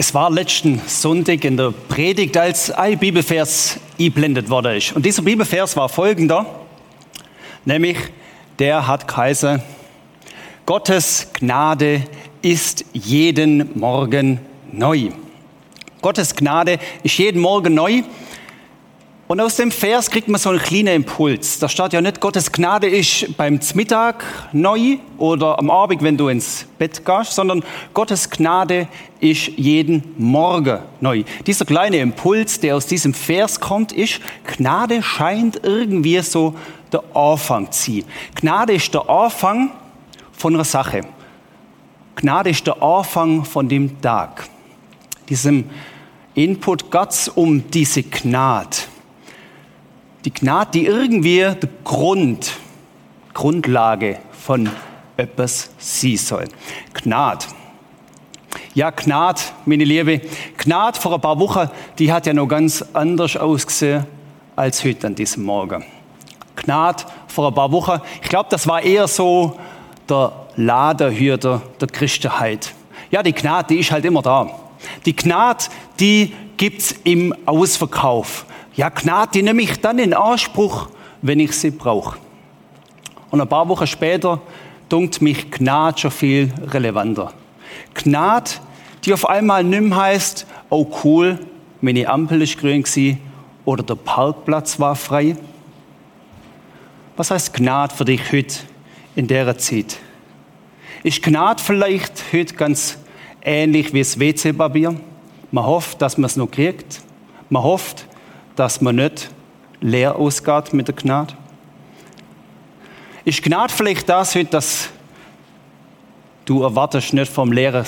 Es war letzten Sonntag in der Predigt, als ein Bibelvers eingeblendet worden ist. Und dieser Bibelvers war folgender, nämlich der hat Kaiser, Gottes Gnade ist jeden Morgen neu. Gottes Gnade ist jeden Morgen neu und aus dem Vers kriegt man so einen kleinen Impuls. Da steht ja nicht, Gottes Gnade ist beim Mittag neu oder am Abend, wenn du ins Bett gehst, sondern Gottes Gnade ist jeden Morgen neu. Dieser kleine Impuls, der aus diesem Vers kommt, ist, Gnade scheint irgendwie so der Anfang zu sein. Gnade ist der Anfang von einer Sache. Gnade ist der Anfang von dem Tag. Diesem Input Gottes um diese Gnade die Gnade, die irgendwie der Grund, Grundlage von etwas sein soll. Gnade. Ja, Gnade, meine Liebe. Gnade vor ein paar Wochen, die hat ja noch ganz anders ausgesehen als heute an diesem Morgen. Gnade vor ein paar Wochen, ich glaube, das war eher so der Laderhüter der Christenheit. Ja, die Gnade, die ist halt immer da. Die Gnade, die gibt's im Ausverkauf. Ja, Gnade, nehme ich dann in Anspruch, wenn ich sie brauche. Und ein paar Wochen später dunkt mich Gnade schon viel relevanter. Gnade, die auf einmal nimm heißt, oh cool, meine Ampel ist grün gewesen, oder der Parkplatz war frei. Was heißt Gnade für dich heute in der Zeit? Ist Gnade vielleicht heute ganz ähnlich wie das WC-Papier? Man hofft, dass man es noch kriegt. Man hofft, dass man nicht leer ausgeht mit der Gnade? Ist Gnade vielleicht das heute, dass du erwartest, nicht vom leeren,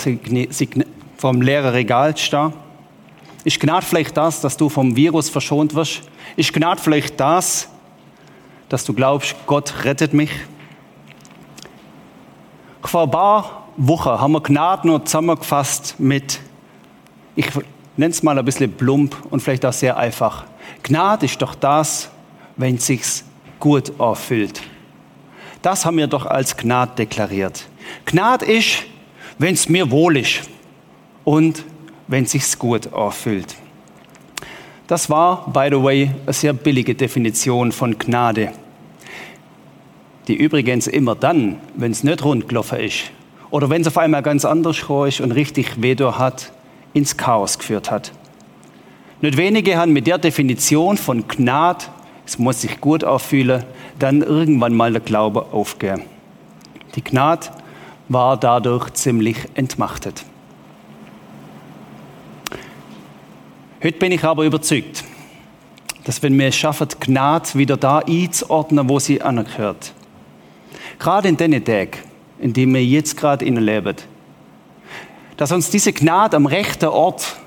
vom leeren Regal zu stehen? Ist Gnade vielleicht das, dass du vom Virus verschont wirst? Ist Gnade vielleicht das, dass du glaubst, Gott rettet mich? Vor ein paar Wochen haben wir Gnade nur zusammengefasst mit, ich nenne es mal ein bisschen plump und vielleicht auch sehr einfach. Gnade ist doch das, wenn es sich gut erfüllt. Das haben wir doch als Gnade deklariert. Gnade ist, wenn es mir wohl ist und wenn es sich gut erfüllt. Das war, by the way, eine sehr billige Definition von Gnade, die übrigens immer dann, wenn es nicht rund gelaufen ist oder wenn es auf einmal ganz anders ist und richtig weh hat, ins Chaos geführt hat. Nicht wenige haben mit der Definition von Gnade, es muss sich gut auffühlen, dann irgendwann mal der Glaube aufgehen. Die Gnade war dadurch ziemlich entmachtet. Heute bin ich aber überzeugt, dass wenn wir es schaffen, Gnade wieder da einzuordnen, wo sie angehört, gerade in den Tagen, in denen wir jetzt gerade leben, dass uns diese Gnade am rechten Ort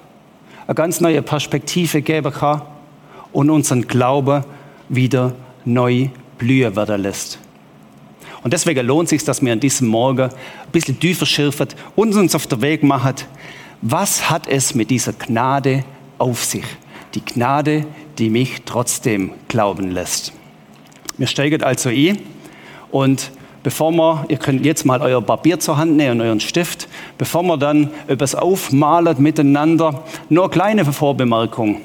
eine ganz neue Perspektive geben kann und unseren Glauben wieder neu blühen werden lässt. Und deswegen lohnt es sich, dass wir an diesem Morgen ein bisschen tiefer schürfen und uns auf den Weg machen. Was hat es mit dieser Gnade auf sich? Die Gnade, die mich trotzdem glauben lässt. Wir steigen also ein und bevor wir, ihr könnt jetzt mal euer Papier zur Hand nehmen euren Stift, bevor wir dann etwas aufmalen miteinander, nur kleine Vorbemerkung.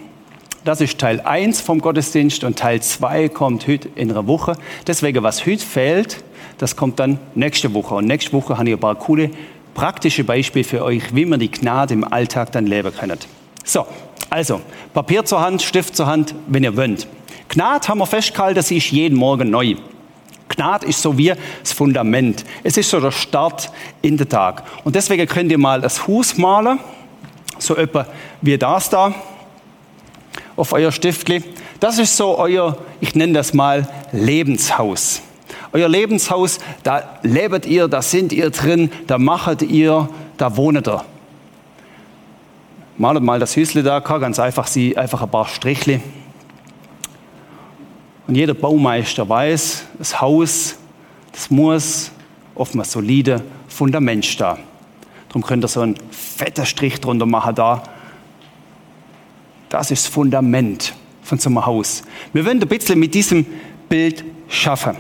Das ist Teil 1 vom Gottesdienst und Teil 2 kommt heute in einer Woche. Deswegen, was heute fehlt, das kommt dann nächste Woche. Und nächste Woche habe ich ein paar coole praktische Beispiele für euch, wie man die Gnade im Alltag dann leben kann. So, also, Papier zur Hand, Stift zur Hand, wenn ihr wollt. Gnade haben wir festgehalten, sie ist jeden Morgen neu. Gnade ist so wie das Fundament. Es ist so der Start in den Tag. Und deswegen könnt ihr mal das Haus malen, so etwa wie das da auf euer Stiftli. Das ist so euer, ich nenne das mal Lebenshaus. Euer Lebenshaus, da lebt ihr, da sind ihr drin, da macht ihr, da wohnt ihr. Malet mal das Hüsle da, ganz einfach, sie einfach ein paar Strichli. Und jeder Baumeister weiß, das Haus, das muss auf einem soliden Fundament stehen. Darum könnt ihr so einen fetten Strich drunter machen da. Das ist das Fundament von so einem Haus. Wir wollen ein bisschen mit diesem Bild schaffen.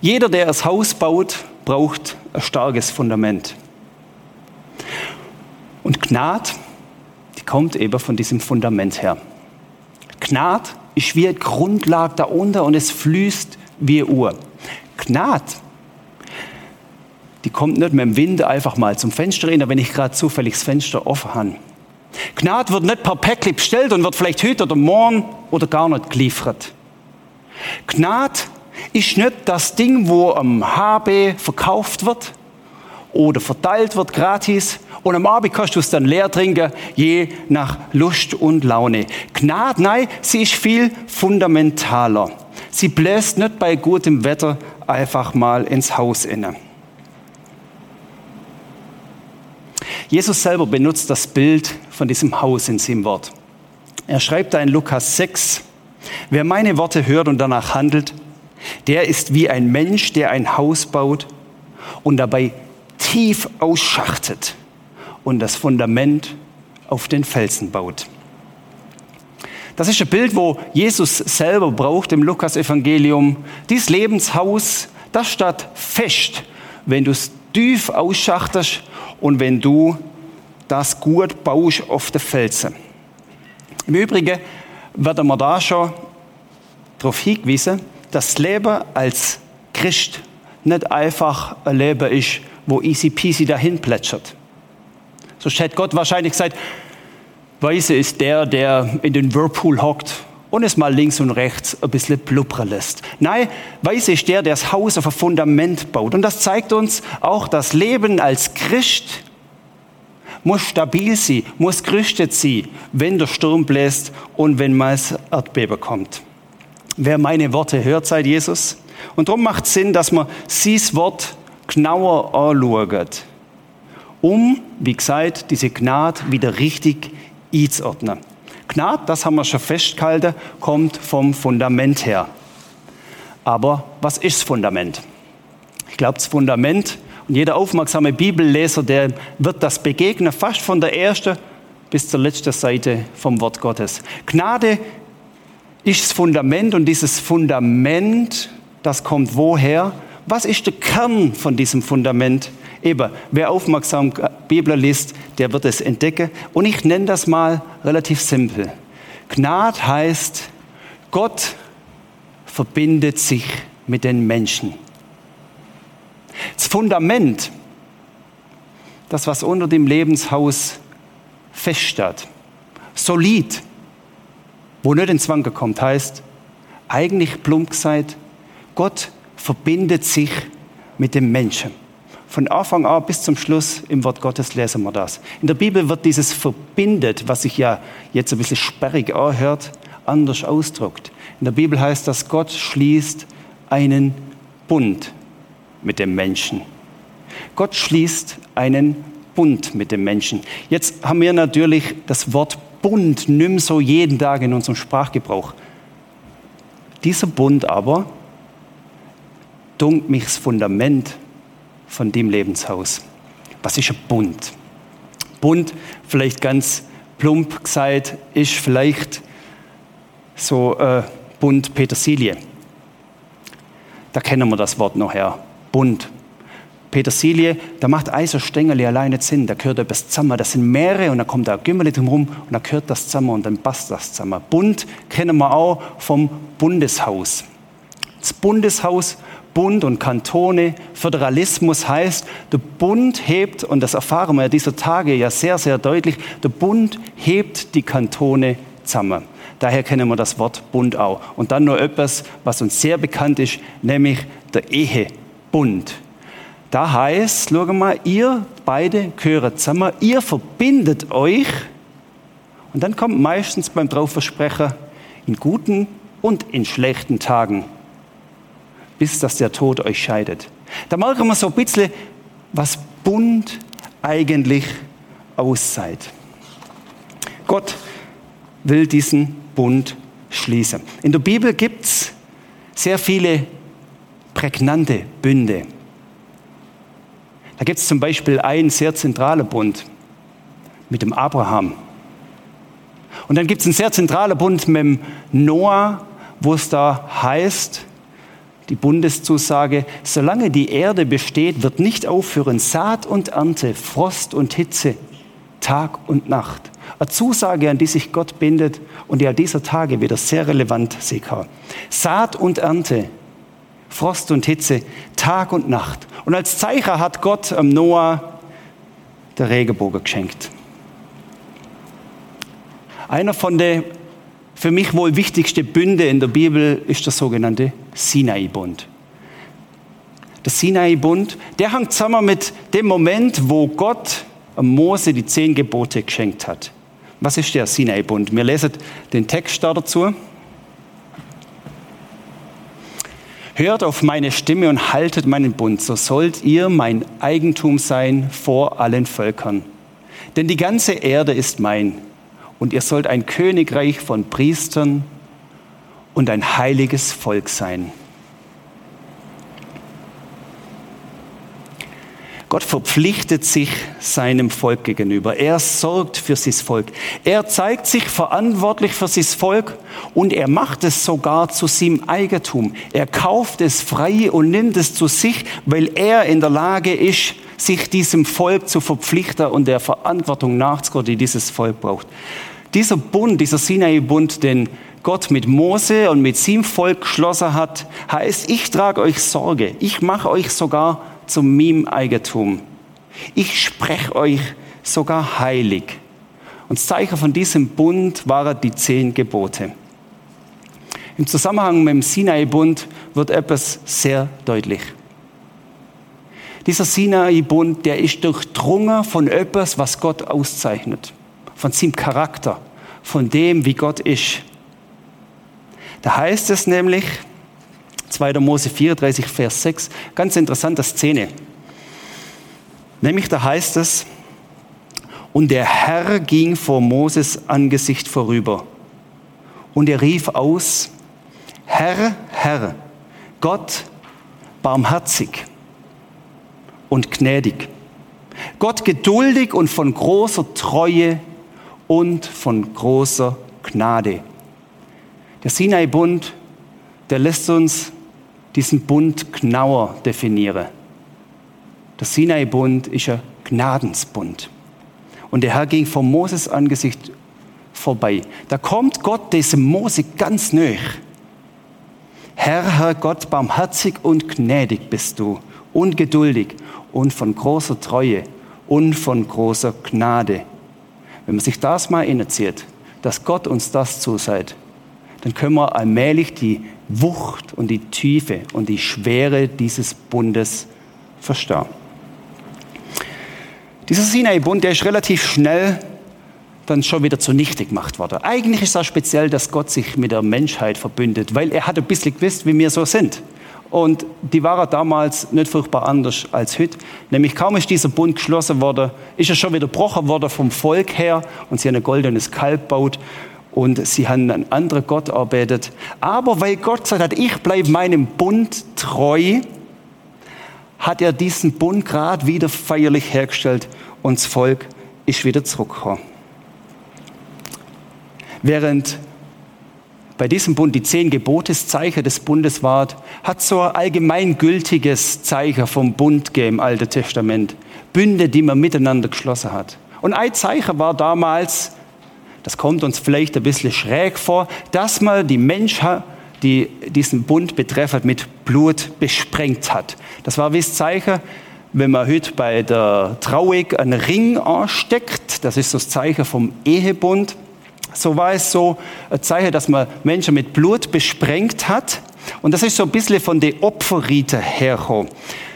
Jeder, der ein Haus baut, braucht ein starkes Fundament. Und Gnad, die kommt eben von diesem Fundament her. Gnad ist wie eine Grundlage da unten und es fließt wie Uhr. Gnad, die kommt nicht mit dem Wind einfach mal zum Fenster rein, wenn ich gerade zufällig das Fenster offen habe. Gnad wird nicht per Päckchen bestellt und wird vielleicht heute oder morgen oder gar nicht geliefert. Gnad ist nicht das Ding, wo am HB verkauft wird oder verteilt wird gratis und am Abend kannst du es dann leer trinken, je nach Lust und Laune. Gnade, nein, sie ist viel fundamentaler. Sie bläst nicht bei gutem Wetter einfach mal ins Haus inne. Jesus selber benutzt das Bild von diesem Haus in seinem Wort. Er schreibt da in Lukas 6, wer meine Worte hört und danach handelt, der ist wie ein Mensch, der ein Haus baut und dabei tief ausschachtet und das Fundament auf den Felsen baut. Das ist ein Bild, wo Jesus selber braucht im Lukas-Evangelium. Dies Lebenshaus, das steht fest, wenn du es tief ausschachtest und wenn du das gut baust auf den Felsen. Im Übrigen werden wir da schon darauf hingewiesen, dass das Leben als Christ nicht einfach ein Leben ist, wo easy peasy dahin plätschert. So hätte Gott wahrscheinlich gesagt, Weise ist der, der in den Whirlpool hockt und es mal links und rechts ein bisschen blubbern lässt. Nein, Weise ist der, der das Haus auf ein Fundament baut. Und das zeigt uns auch, das Leben als Christ muss stabil sein, muss gerüstet sein, wenn der Sturm bläst und wenn mal das Erdbeben kommt. Wer meine Worte hört, sagt Jesus. Und darum macht es Sinn, dass man dieses Wort genauer anschaut, um, wie gesagt, diese Gnade wieder richtig einzuordnen. Gnade, das haben wir schon festgehalten, kommt vom Fundament her. Aber was ist das Fundament? Ich glaube, das Fundament, und jeder aufmerksame Bibelleser, der wird das begegnen, fast von der ersten bis zur letzten Seite vom Wort Gottes. Gnade ist das Fundament und dieses Fundament, das kommt woher? Was ist der Kern von diesem Fundament? Eben, wer aufmerksam Bibel liest, der wird es entdecken. Und ich nenne das mal relativ simpel. Gnade heißt, Gott verbindet sich mit den Menschen. Das Fundament, das was unter dem Lebenshaus feststeht, solid, wo nicht in Zwang kommt, heißt eigentlich plump gesagt, Gott verbindet sich mit dem Menschen. Von Anfang an bis zum Schluss im Wort Gottes lesen wir das. In der Bibel wird dieses verbindet, was sich ja jetzt ein bisschen sperrig anhört, anders ausdruckt. In der Bibel heißt das, Gott schließt einen Bund mit dem Menschen. Gott schließt einen Bund mit dem Menschen. Jetzt haben wir natürlich das Wort Bund nimm so jeden Tag in unserem Sprachgebrauch. Dieser Bund aber dunkt mich das Fundament von dem Lebenshaus. Was ist ein Bund? Bund, vielleicht ganz plump gesagt, ist vielleicht so äh, Bund Petersilie. Da kennen wir das Wort noch her. Bund. Petersilie, da macht Eiserstängel alleine Sinn. Da gehört etwas zusammen. Das sind mehrere und da kommt da ein Gümmel rum und da gehört das zusammen und dann passt das zusammen. Bund kennen wir auch vom Bundeshaus. Das Bundeshaus Bund und Kantone. Föderalismus heißt, der Bund hebt, und das erfahren wir dieser Tage ja sehr, sehr deutlich, der Bund hebt die Kantone zusammen. Daher kennen wir das Wort Bund auch. Und dann noch etwas, was uns sehr bekannt ist, nämlich der Ehebund. Da heißt, schau mal, ihr beide gehören zusammen, ihr verbindet euch. Und dann kommt meistens beim Draufversprechen in guten und in schlechten Tagen bis dass der Tod euch scheidet. Da merken wir so ein bisschen, was Bund eigentlich ausseit. Gott will diesen Bund schließen. In der Bibel gibt es sehr viele prägnante Bünde. Da gibt es zum Beispiel einen sehr zentralen Bund mit dem Abraham. Und dann gibt es einen sehr zentralen Bund mit dem Noah, wo es da heißt, die Bundeszusage, solange die Erde besteht, wird nicht aufhören Saat und Ernte, Frost und Hitze, Tag und Nacht. Eine Zusage, an die sich Gott bindet und die an dieser Tage wieder sehr relevant kann. Saat und Ernte, Frost und Hitze, Tag und Nacht. Und als Zeichen hat Gott am Noah der Regenbogen geschenkt. Einer von den für mich wohl wichtigsten Bünde in der Bibel ist der sogenannte Sinai-Bund. Der Sinai-Bund, der hängt zusammen mit dem Moment, wo Gott Mose die zehn Gebote geschenkt hat. Was ist der Sinai-Bund? Wir lesen den Text da dazu. Hört auf meine Stimme und haltet meinen Bund, so sollt ihr mein Eigentum sein vor allen Völkern. Denn die ganze Erde ist mein und ihr sollt ein Königreich von Priestern und ein heiliges Volk sein. Gott verpflichtet sich seinem Volk gegenüber. Er sorgt für sein Volk. Er zeigt sich verantwortlich für sein Volk und er macht es sogar zu seinem Eigentum. Er kauft es frei und nimmt es zu sich, weil er in der Lage ist, sich diesem Volk zu verpflichten und der Verantwortung nachzugehen, die dieses Volk braucht. Dieser Bund, dieser Sinai-Bund, den Gott mit Mose und mit seinem Volk geschlossen hat, heißt, ich trage euch Sorge. Ich mache euch sogar zu meinem Eigentum. Ich spreche euch sogar heilig. Und das Zeichen von diesem Bund waren die zehn Gebote. Im Zusammenhang mit dem Sinai-Bund wird etwas sehr deutlich. Dieser Sinai-Bund, der ist durchdrungen von etwas, was Gott auszeichnet. Von seinem Charakter, von dem, wie Gott ist. Da heißt es nämlich, 2. Mose 34, Vers 6. Ganz interessante Szene. Nämlich da heißt es, und der Herr ging vor Moses Angesicht vorüber. Und er rief aus, Herr, Herr, Gott barmherzig und gnädig. Gott geduldig und von großer Treue und von großer Gnade. Der Sinai-Bund, der lässt uns diesen Bund genauer definiere. Der Sinai-Bund ist ein Gnadensbund. Und der Herr ging vom Moses Angesicht vorbei. Da kommt Gott diesem Mose ganz nöch. Herr, Herr Gott, barmherzig und gnädig bist du, ungeduldig und von großer Treue und von großer Gnade. Wenn man sich das mal innerzieht, dass Gott uns das zuseit, dann können wir allmählich die Wucht und die Tiefe und die Schwere dieses Bundes verstehen. Dieser Sinai-Bund, der ist relativ schnell dann schon wieder zunichte gemacht worden. Eigentlich ist auch speziell, dass Gott sich mit der Menschheit verbündet, weil er hat ein bisschen gewusst, wie wir so sind. Und die waren damals nicht furchtbar anders als heute. Nämlich kaum ist dieser Bund geschlossen worden, ist er schon wieder gebrochen worden vom Volk her und sie haben ein goldenes Kalb gebaut und sie haben einen anderen Gott erbetet. Aber weil Gott sagt hat, ich bleibe meinem Bund treu, hat er diesen Bund gerade wieder feierlich hergestellt und das Volk ist wieder zurückgekommen. Während bei diesem Bund die zehn Geboteszeichen des Bundes war, hat so ein allgemeingültiges Zeichen vom Bund gegeben im Alten Testament. Bünde, die man miteinander geschlossen hat. Und ein Zeichen war damals das kommt uns vielleicht ein bisschen schräg vor, dass man die Menschen, die diesen Bund betreffen, mit Blut besprengt hat. Das war wie das Zeichen, wenn man heute bei der Trauung einen Ring ansteckt, das ist das Zeichen vom Ehebund, so war es so ein Zeichen, dass man Menschen mit Blut besprengt hat. Und das ist so ein bisschen von den Opferriten hergekommen.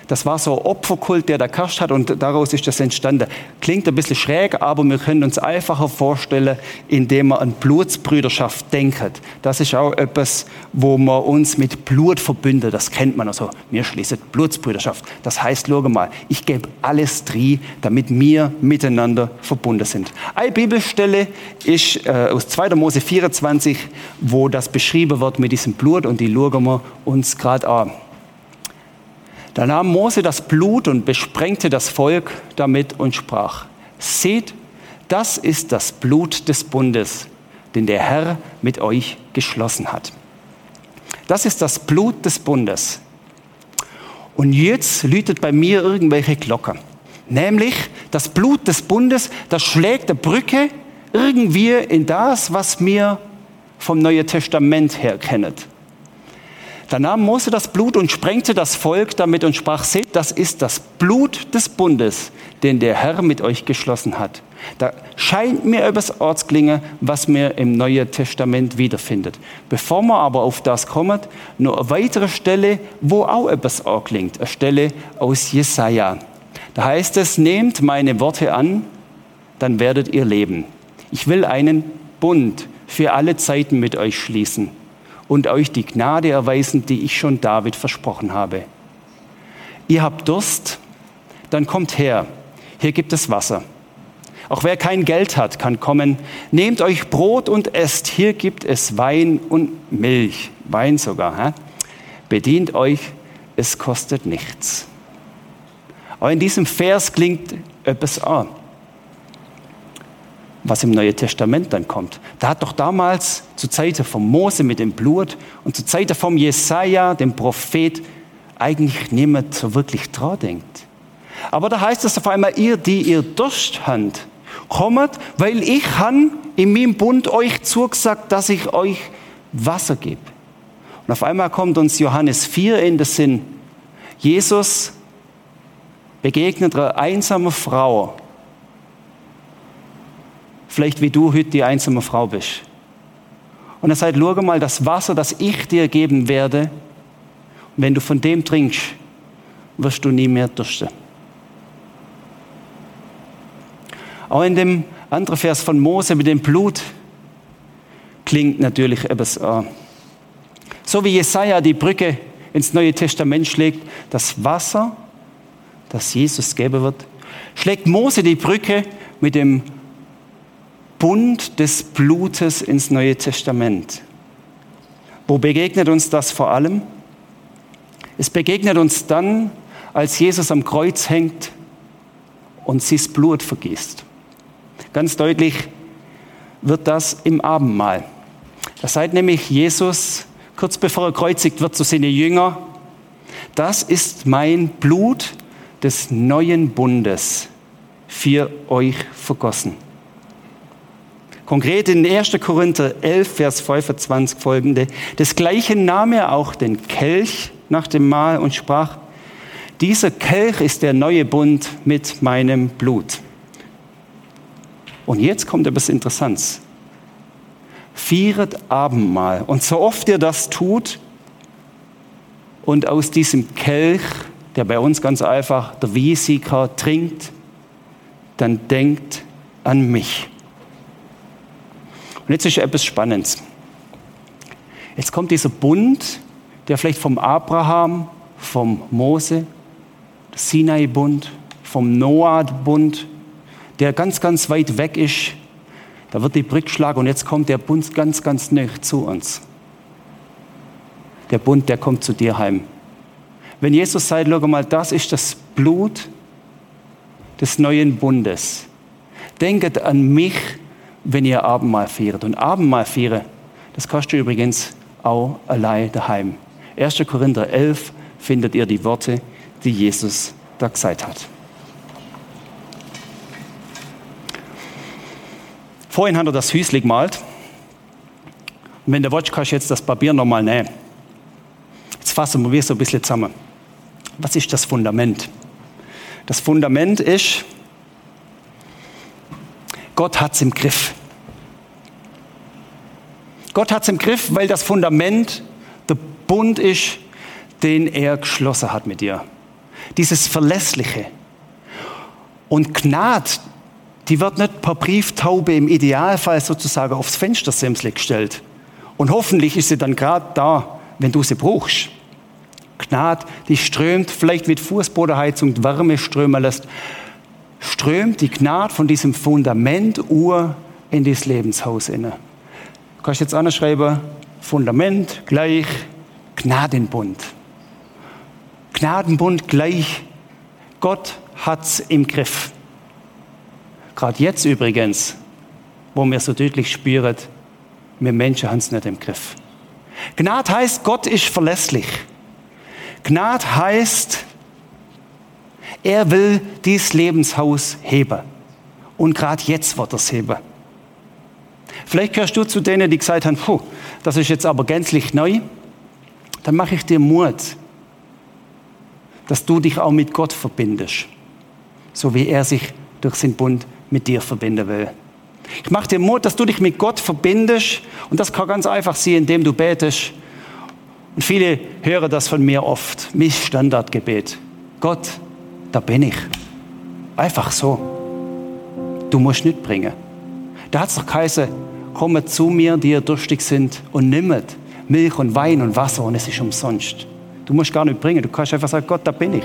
Das war so ein Opferkult, der da kascht hat und daraus ist das entstanden. Klingt ein bisschen schräg, aber wir können uns einfacher vorstellen, indem wir an Blutsbrüderschaft denken. Das ist auch etwas, wo wir uns mit Blut verbünden. Das kennt man also. Wir schließen Blutsbrüderschaft. Das heißt, schau mal, ich gebe alles drin, damit wir miteinander verbunden sind. Eine Bibelstelle ist äh, aus 2. Mose 24, wo das beschrieben wird mit diesem Blut und die schauen wir uns gerade an. Da nahm Mose das Blut und besprengte das Volk damit und sprach, seht, das ist das Blut des Bundes, den der Herr mit euch geschlossen hat. Das ist das Blut des Bundes. Und jetzt läutet bei mir irgendwelche Glocke. Nämlich, das Blut des Bundes, das schlägt der Brücke irgendwie in das, was wir vom Neuen Testament her kennen. Da nahm Mose das Blut und sprengte das Volk damit und sprach, seht, das ist das Blut des Bundes, den der Herr mit euch geschlossen hat. Da scheint mir etwas Ortsklinge, was mir im Neuen Testament wiederfindet. Bevor man aber auf das kommt, nur eine weitere Stelle, wo auch etwas klingt, eine Stelle aus Jesaja. Da heißt es, nehmt meine Worte an, dann werdet ihr leben. Ich will einen Bund für alle Zeiten mit euch schließen und euch die Gnade erweisen, die ich schon David versprochen habe. Ihr habt Durst, dann kommt her. Hier gibt es Wasser. Auch wer kein Geld hat, kann kommen. Nehmt euch Brot und esst. Hier gibt es Wein und Milch. Wein sogar. Hä? Bedient euch, es kostet nichts. Aber in diesem Vers klingt etwas an was im Neuen Testament dann kommt. Da hat doch damals zur Zeit von Mose mit dem Blut und zur Zeit vom Jesaja, dem Prophet, eigentlich niemand so wirklich dran denkt. Aber da heißt es auf einmal, ihr, die ihr Durst habt, kommt, weil ich han in meinem Bund euch zugesagt, dass ich euch Wasser gebe. Und auf einmal kommt uns Johannes 4 in den Sinn. Jesus begegnet einer einsamen Frau, vielleicht wie du heute die einsame Frau bist. Und er sagt, schau mal, das Wasser, das ich dir geben werde, wenn du von dem trinkst, wirst du nie mehr dursten. Auch in dem anderen Vers von Mose mit dem Blut klingt natürlich etwas. Äh, so wie Jesaja die Brücke ins Neue Testament schlägt, das Wasser, das Jesus geben wird, schlägt Mose die Brücke mit dem Bund des Blutes ins Neue Testament. Wo begegnet uns das vor allem? Es begegnet uns dann, als Jesus am Kreuz hängt und sich Blut vergießt. Ganz deutlich wird das im Abendmahl. Da sagt nämlich Jesus, kurz bevor er kreuzigt wird, zu seinen Jünger, das ist mein Blut des neuen Bundes für euch vergossen. Konkret in 1. Korinther 11, Vers 25 folgende. Desgleichen nahm er auch den Kelch nach dem Mahl und sprach, dieser Kelch ist der neue Bund mit meinem Blut. Und jetzt kommt etwas Interessantes. Vieret Abendmahl. Und so oft ihr das tut und aus diesem Kelch, der bei uns ganz einfach der Wiesiker trinkt, dann denkt an mich. Und jetzt ist etwas Spannendes. Jetzt kommt dieser Bund, der vielleicht vom Abraham, vom Mose, Sinai-Bund, vom Noah-Bund, der ganz, ganz weit weg ist. Da wird die Brücke schlagen und jetzt kommt der Bund ganz, ganz nah zu uns. Der Bund, der kommt zu dir heim. Wenn Jesus sagt, schau mal, das ist das Blut des neuen Bundes. Denket an mich, wenn ihr Abendmahl feiert. Und Abendmahl feiern, das kostet übrigens auch allein daheim. 1. Korinther 11 findet ihr die Worte, die Jesus da gesagt hat. Vorhin hat er das Hüsli gemalt. Und wenn der Watch kannst du jetzt das Papier nochmal nehmen. Jetzt fassen wir so ein bisschen zusammen. Was ist das Fundament? Das Fundament ist, Gott hat es im Griff. Gott hat es im Griff, weil das Fundament der Bund ist, den er geschlossen hat mit dir. Dieses Verlässliche. Und Gnade, die wird nicht per Brieftaube im Idealfall sozusagen aufs Fenstersimsle gestellt. Und hoffentlich ist sie dann gerade da, wenn du sie brauchst. Gnade, die strömt vielleicht mit Fußbodenheizung Wärme strömen lässt, strömt die Gnade von diesem Fundament Uhr in das Lebenshaus inne. Du kannst jetzt anschreiben, Fundament gleich Gnadenbund. Gnadenbund gleich Gott hat's im Griff. Gerade jetzt übrigens, wo wir so deutlich spüren, wir Menschen haben es nicht im Griff. Gnade heißt, Gott ist verlässlich. Gnade heißt, Er will dieses Lebenshaus heben. Und gerade jetzt wird er es heben. Vielleicht gehörst du zu denen, die gesagt haben, puh, das ist jetzt aber gänzlich neu. Dann mache ich dir Mut, dass du dich auch mit Gott verbindest, so wie er sich durch seinen Bund mit dir verbinden will. Ich mache dir Mut, dass du dich mit Gott verbindest und das kann ganz einfach sein, indem du betest. Und viele hören das von mir oft, mein Standardgebet. Gott, da bin ich. Einfach so. Du musst nicht bringen. Da hat es doch geheißen, komme zu mir, die ihr durstig sind und nimmet Milch und Wein und Wasser und es ist umsonst. Du musst gar nicht bringen, du kannst einfach sagen, Gott, da bin ich.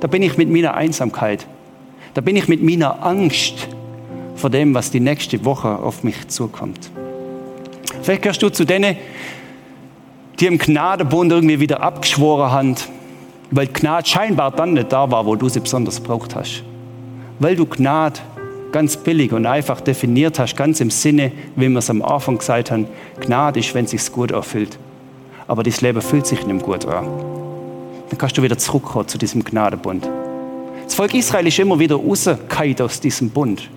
Da bin ich mit meiner Einsamkeit. Da bin ich mit meiner Angst vor dem, was die nächste Woche auf mich zukommt. Vielleicht gehörst du zu denen, die im Gnadebund irgendwie wieder abgeschworen haben, weil Gnade scheinbar dann nicht da war, wo du sie besonders braucht hast. Weil du Gnade ganz billig und einfach definiert hast, ganz im Sinne, wie wir es am Anfang gesagt haben, Gnade ist, wenn es sich gut erfüllt. Aber das Leben fühlt sich nicht gut an. Dann kannst du wieder zurückkommen zu diesem Gnadebund. Das Volk Israel ist immer wieder rausgefallen aus diesem Bund.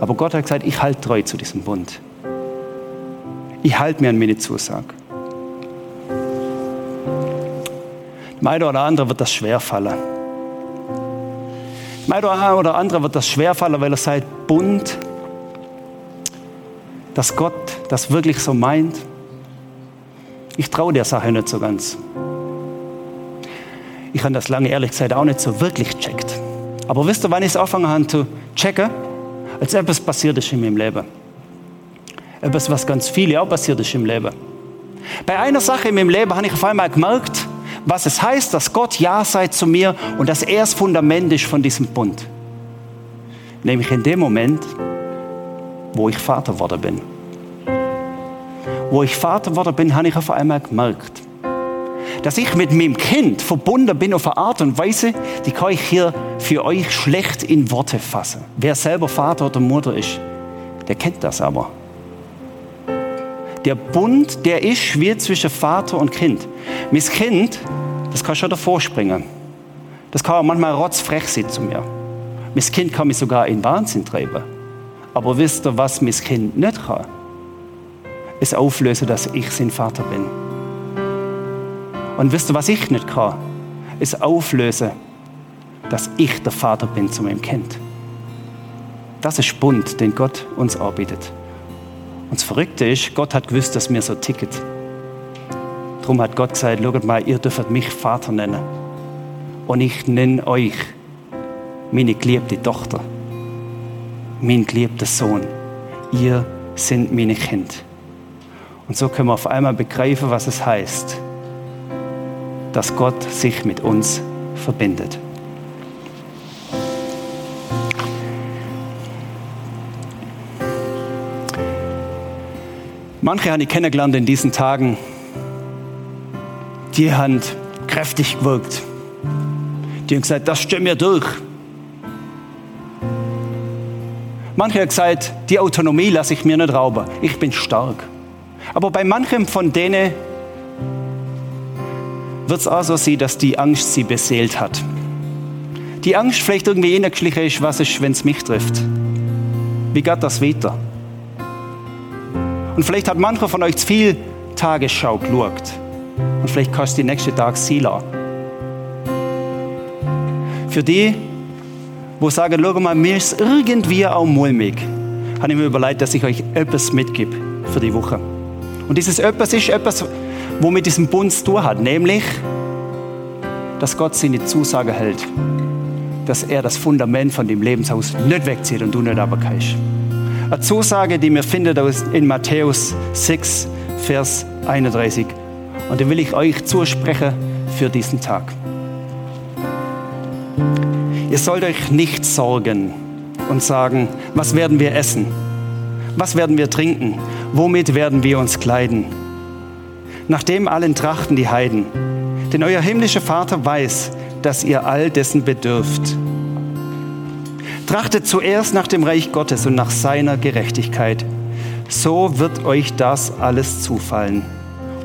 Aber Gott hat gesagt, ich halte treu zu diesem Bund. Ich halte mir an meine Zusage. Dem einen oder anderen wird das schwerfallen. Dem einen oder anderen wird das schwerfallen, weil er sagt, Bund, dass Gott das wirklich so meint. Ich traue der Sache nicht so ganz. Ich habe das lange ehrlich gesagt auch nicht so wirklich checkt. Aber wisst ihr, wann ich es angefangen habe zu checken? Als etwas passiert ist in meinem Leben. Etwas, was ganz viele auch passiert ist im Leben. Bei einer Sache in meinem Leben habe ich auf einmal gemerkt, was es heißt, dass Gott Ja sei zu mir und dass er das Fundament ist von diesem Bund. Nämlich in dem Moment, wo ich Vater geworden bin. Wo ich Vater geworden bin, habe ich auf einmal gemerkt, dass ich mit meinem Kind verbunden bin auf eine Art und Weise, die kann ich hier für euch schlecht in Worte fassen. Wer selber Vater oder Mutter ist, der kennt das aber. Der Bund, der ist wie zwischen Vater und Kind. Mein Kind, das kann schon davor springen. Das kann manchmal rotzfrech sein zu mir. Mein Kind kann mich sogar in Wahnsinn treiben. Aber wisst ihr, was mein Kind nicht kann? Es auflösen, dass ich sein Vater bin. Und wisst ihr, was ich nicht kann? Es auflösen, dass ich der Vater bin zu meinem Kind. Das ist Bund, den Gott uns arbeitet. Und das Verrückte ist, Gott hat gewusst, dass mir so ticket. Darum hat Gott gesagt, schaut mal, ihr dürft mich Vater nennen. Und ich nenne euch meine geliebte Tochter, mein geliebter Sohn. Ihr sind meine Kind. Und so können wir auf einmal begreifen, was es heißt, dass Gott sich mit uns verbindet. Manche habe ich kennengelernt in diesen Tagen, die haben kräftig gewirkt. Die haben gesagt, das stimmt mir durch. Manche haben gesagt, die Autonomie lasse ich mir nicht rauben. Ich bin stark. Aber bei manchem von denen wird es auch so sein, dass die Angst sie beseelt hat. Die Angst vielleicht irgendwie innergeschlichen ist, was ist, wenn es mich trifft. Wie geht das weiter? Und vielleicht hat mancher von euch zu viel Tagesschau geschaut. Und vielleicht kostet die nächste Tag Sila. Für die, wo sagen, schau mal, mir ist irgendwie auch mulmig, habe ich mir überlegt, dass ich euch etwas mitgebe für die Woche. Und dieses etwas ist etwas, wo mit diesem Bund zu tun hat, nämlich, dass Gott seine Zusage hält, dass er das Fundament von dem Lebenshaus nicht wegzieht und du nicht aber kannst. Eine Zusage, die mir findet in Matthäus 6, Vers 31. Und die will ich euch zusprechen für diesen Tag. Ihr sollt euch nicht sorgen und sagen, was werden wir essen? Was werden wir trinken? Womit werden wir uns kleiden? nach dem allen trachten die Heiden. Denn euer himmlischer Vater weiß, dass ihr all dessen bedürft. Trachtet zuerst nach dem Reich Gottes und nach seiner Gerechtigkeit. So wird euch das alles zufallen.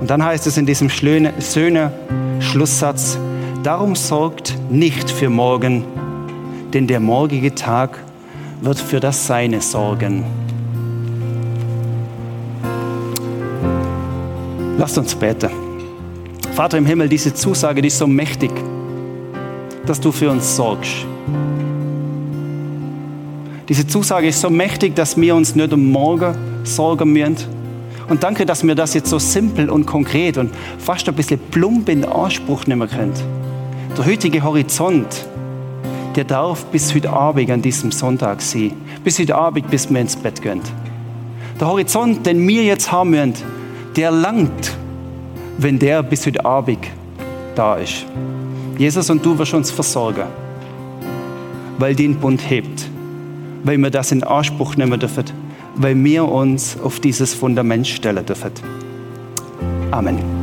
Und dann heißt es in diesem schönen Schlusssatz, Darum sorgt nicht für morgen, denn der morgige Tag wird für das Seine sorgen. Lasst uns beten. Vater im Himmel, diese Zusage, die ist so mächtig, dass du für uns sorgst. Diese Zusage ist so mächtig, dass wir uns nicht um morgen sorgen müssen. Und danke, dass wir das jetzt so simpel und konkret und fast ein bisschen plump in Anspruch nehmen können. Der heutige Horizont, der darf bis heute Abend an diesem Sonntag sein. Bis heute Abend, bis wir ins Bett gehen. Der Horizont, den wir jetzt haben müssen, der langt, wenn der bis heute Abend da ist. Jesus und du wirst uns versorgen, weil den Bund hebt weil wir das in Anspruch nehmen dürfen, weil wir uns auf dieses Fundament stellen dürfen. Amen.